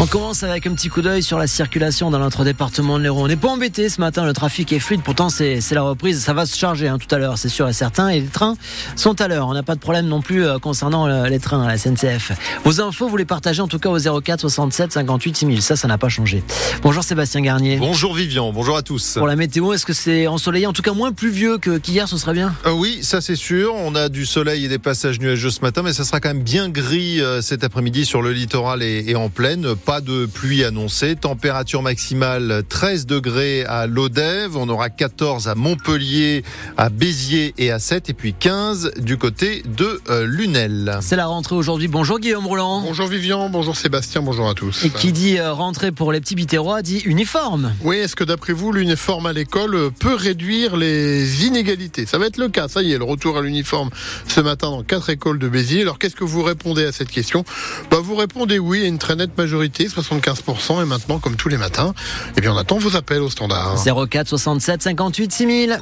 On commence avec un petit coup d'œil sur la circulation dans notre département de l'Hérault. On n'est pas embêté ce matin, le trafic est fluide, pourtant c'est la reprise, ça va se charger hein, tout à l'heure, c'est sûr et certain, et les trains sont à l'heure. On n'a pas de problème non plus euh, concernant euh, les trains à la SNCF. Vos infos, vous les partagez en tout cas au 04 67 58 6000, ça, ça n'a pas changé. Bonjour Sébastien Garnier. Bonjour Vivian, bonjour à tous. Pour la météo, est-ce que c'est ensoleillé, en tout cas moins pluvieux qu'hier, ce serait bien? Euh, Oui, ça c'est sûr, on a du soleil et des passages nuageux ce matin, mais ça sera quand même bien gris cet après-midi sur le littoral et, et en plaine pas de pluie annoncée. Température maximale 13 degrés à Lodève. On aura 14 à Montpellier, à Béziers et à 7. Et puis 15 du côté de euh, Lunel. C'est la rentrée aujourd'hui. Bonjour Guillaume Roland. Bonjour Vivian, bonjour Sébastien, bonjour à tous. Et qui dit euh, rentrée pour les petits bitérois dit uniforme. Oui, est-ce que d'après vous, l'uniforme à l'école peut réduire les inégalités? Ça va être le cas. Ça y est, le retour à l'uniforme ce matin dans quatre écoles de Béziers. Alors qu'est-ce que vous répondez à cette question? Bah, Vous répondez oui à une très nette majorité, 75%. Et maintenant, comme tous les matins, eh bien, on attend vos appels au standard. 04 67 58 6000.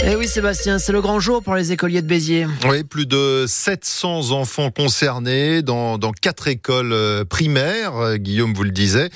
Eh oui Sébastien, c'est le grand jour pour les écoliers de Béziers. Oui, plus de 700 enfants concernés dans, quatre écoles euh, primaires, euh, Guillaume vous le disait.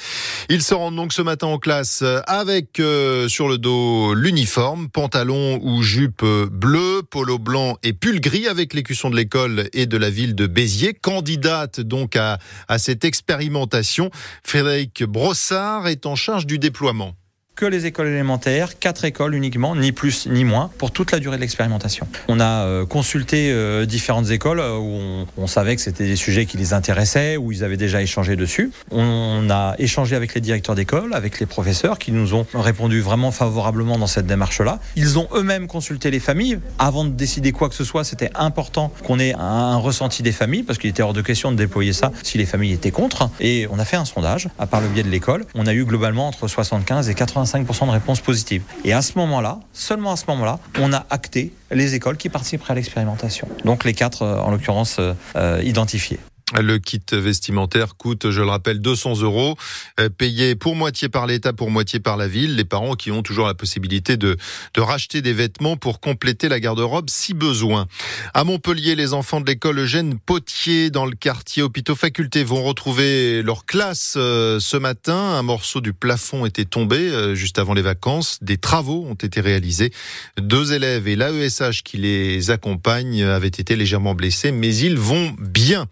Ils se rendent donc ce matin en classe euh, avec sur le dos l'uniforme, pantalon ou jupe bleu, polo blanc et pull gris avec l'écusson de l'école et de la ville de Béziers. Candidate donc à cette expérimentation, Frédéric Brossard est en charge du déploiement que les écoles élémentaires, quatre écoles uniquement, ni plus ni moins, pour toute la durée de l'expérimentation. On a euh, consulté euh, différentes écoles euh, où on, savait que c'était des sujets qui les intéressaient, où ils avaient déjà échangé dessus. On a échangé avec les directeurs d'école, avec les professeurs qui nous ont répondu vraiment favorablement dans cette démarche-là. Ils ont eux-mêmes consulté les familles. Avant de décider quoi que ce soit, c'était important qu'on ait un, ressenti des familles, parce qu'il était hors de question de déployer ça si les familles étaient contre. Et on a fait un sondage, à part le biais de l'école. On a eu globalement entre 75 et 80 5% de réponses positives. Et à ce moment-là, seulement à ce moment-là, on a acté les écoles qui participeraient à l'expérimentation. Donc les quatre, euh, en l'occurrence, euh, euh, identifiées. Le kit vestimentaire coûte, je le rappelle, 200 euros, euh, payé pour moitié par l'État, pour moitié par la ville. Les parents qui ont toujours la possibilité de, de racheter des vêtements pour compléter la garde-robe si besoin. À Montpellier, les enfants de l'école Eugène Potier dans le quartier hôpitaux faculté vont retrouver leur classe euh, ce matin. Un morceau du plafond était tombé euh, juste avant les vacances. Des travaux ont été réalisés. Deux élèves et l'AESH qui les accompagnent avaient été légèrement blessés, mais ils vont bien.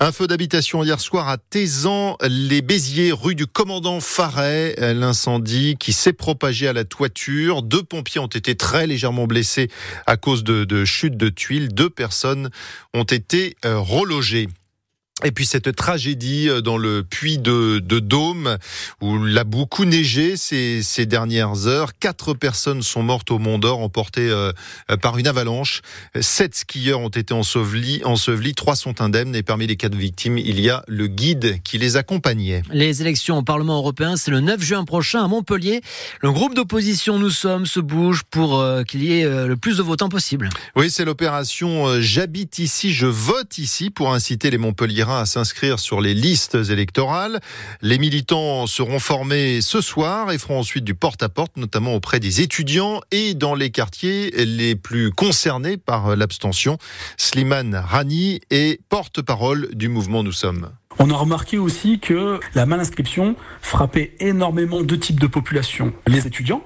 Un feu d'habitation hier soir à Tézan, les Béziers, rue du commandant Faret. L'incendie qui s'est propagé à la toiture. Deux pompiers ont été très légèrement blessés à cause de, de chutes de tuiles. Deux personnes ont été euh, relogées. Et puis cette tragédie euh, dans le puits de, de Dôme, où il a beaucoup neigé ces, ces, dernières heures. Quatre personnes sont mortes au Mont d'Or, emportées euh, par une avalanche. Sept skieurs ont été ensevelis, ensevelis, trois sont indemnes. Et parmi les quatre victimes, il y a le guide qui les accompagnait. Les élections au Parlement européen, c'est le 9 juin prochain à Montpellier. Le groupe d'opposition Nous Sommes se bouge pour euh, qu'il y ait le plus de votants possible. Oui, c'est l'opération J'habite ici, je vote ici pour inciter les Montpellier à s'inscrire sur les listes électorales. Les militants seront formés ce soir et feront ensuite du porte-à-porte, notamment auprès des étudiants et dans les quartiers les plus concernés par l'abstention. Slimane Rani est porte-parole du mouvement Nous sommes. On a remarqué aussi que la malinscription frappait énormément deux types de populations, les étudiants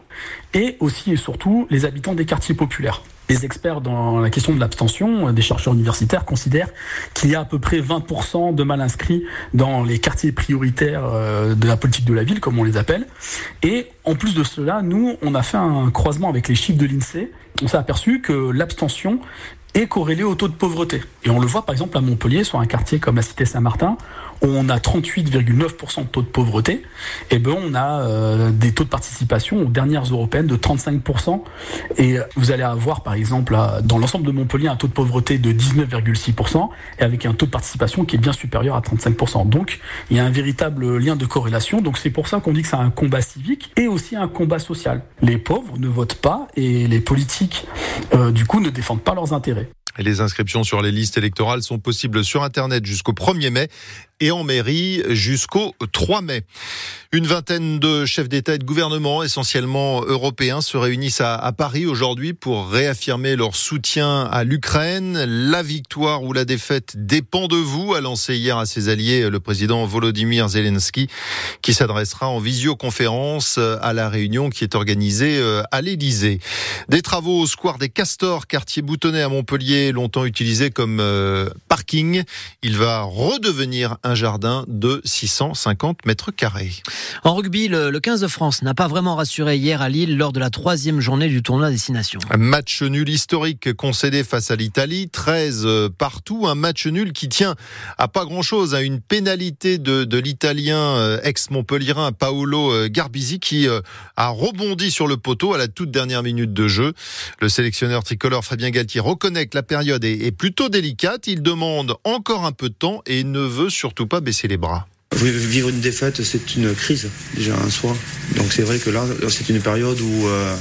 et aussi et surtout les habitants des quartiers populaires. Les experts dans la question de l'abstention, des chercheurs universitaires, considèrent qu'il y a à peu près 20% de mal inscrits dans les quartiers prioritaires euh, de la politique de la ville, comme on les appelle. Et en plus de cela, nous, on a fait un croisement avec les chiffres de l'INSEE. On s'est aperçu que l'abstention est corrélé au taux de pauvreté. Et on le voit par exemple à Montpellier, sur un quartier comme la Cité Saint-Martin, où on a 38,9% de taux de pauvreté, et eh ben on a euh, des taux de participation aux dernières européennes de 35%. Et vous allez avoir par exemple dans l'ensemble de Montpellier un taux de pauvreté de 19,6% et avec un taux de participation qui est bien supérieur à 35%. Donc il y a un véritable lien de corrélation. Donc c'est pour ça qu'on dit que c'est un combat civique et aussi un combat social. Les pauvres ne votent pas et les politiques euh, du coup ne défendent pas leurs intérêts. Les inscriptions sur les listes électorales sont possibles sur Internet jusqu'au 1er mai et en mairie jusqu'au 3 mai. Une vingtaine de chefs d'État et de gouvernement, essentiellement européens, se réunissent à, Paris aujourd'hui pour réaffirmer leur soutien à l'Ukraine. La victoire ou la défaite dépend de vous, a lancé hier à ses alliés le président Volodymyr Zelensky, qui s'adressera en visioconférence à la réunion qui est organisée euh, à l'Élysée. Des travaux au square des Castors, quartier boutonné à Montpellier, longtemps utilisé comme euh, parking. Il va redevenir un jardin de 650 mètres carrés. En rugby, le, 15 de France n'a pas vraiment rassuré hier à Lille lors de la troisième journée du tournoi Destination. Un match nul historique concédé face à l'Italie, 13 euh, partout. Un match nul qui tient à pas grand-chose, à une pénalité de, de l'Italien euh, ex-Montpellierin Paolo euh, Garbisi qui a rebondi sur le poteau à la toute dernière minute de jeu. Le sélectionneur tricolore Fabien Galtier reconnaît que la période est, est plutôt délicate. Il demande encore un peu de temps et ne veut surtout pas baisser les bras? Vivre une défaite, c'est une crise déjà en soi. Donc c'est vrai que là, c'est une période où, euh,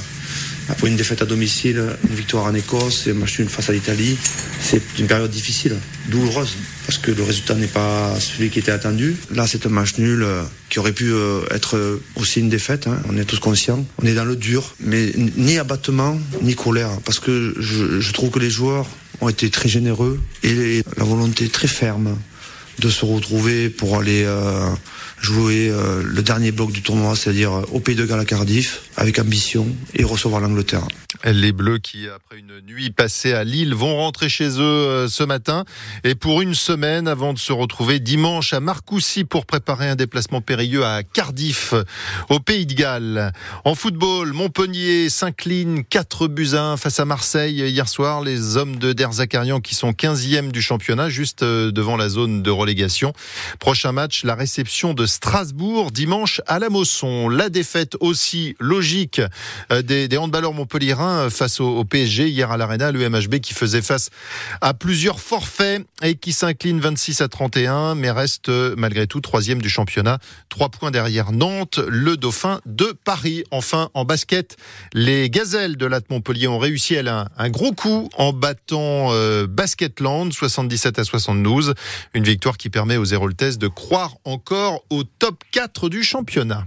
après une défaite à domicile, une victoire en Écosse et match nul face à l'Italie, c'est une période difficile, douloureuse, parce que le résultat n'est pas celui qui était attendu. Là, c'est un match nul euh, qui aurait pu euh, être aussi une défaite, hein. on est tous conscients. On est dans le dur, mais ni abattement, ni colère, parce que je trouve que les joueurs ont été très généreux et la volonté très ferme de se retrouver pour aller euh, jouer euh, le dernier bloc du tournoi, c'est-à-dire au Pays de Galles à Cardiff, avec ambition et recevoir l'Angleterre. Les Bleus qui, après une nuit passée à Lille, vont rentrer chez eux euh, ce matin et pour une semaine avant de se retrouver dimanche à Marcoussis pour préparer un déplacement périlleux à Cardiff, au Pays de Galles. En football, Montpellier s'incline 4 buts à 1 face à Marseille hier soir. Les hommes de Der Zakarian qui sont 15e du championnat, juste euh, devant la zone de relégation. Prochain match, la réception de Strasbourg dimanche à la Mosson. La défaite aussi logique euh, des, des handballeurs montpelliérains face au, PSG hier à l'Arena, le MHB qui faisait face à plusieurs forfaits et qui s'incline 26 à 31, mais reste malgré tout troisième du championnat, trois points derrière Nantes, le Dauphin de Paris. Enfin, en basket, les Gazelles de Latte Montpellier ont réussi à un, gros coup en battant euh, Basketland 77 à 72, une qui permet aux Héroltaises de croire encore au top 4 du championnat.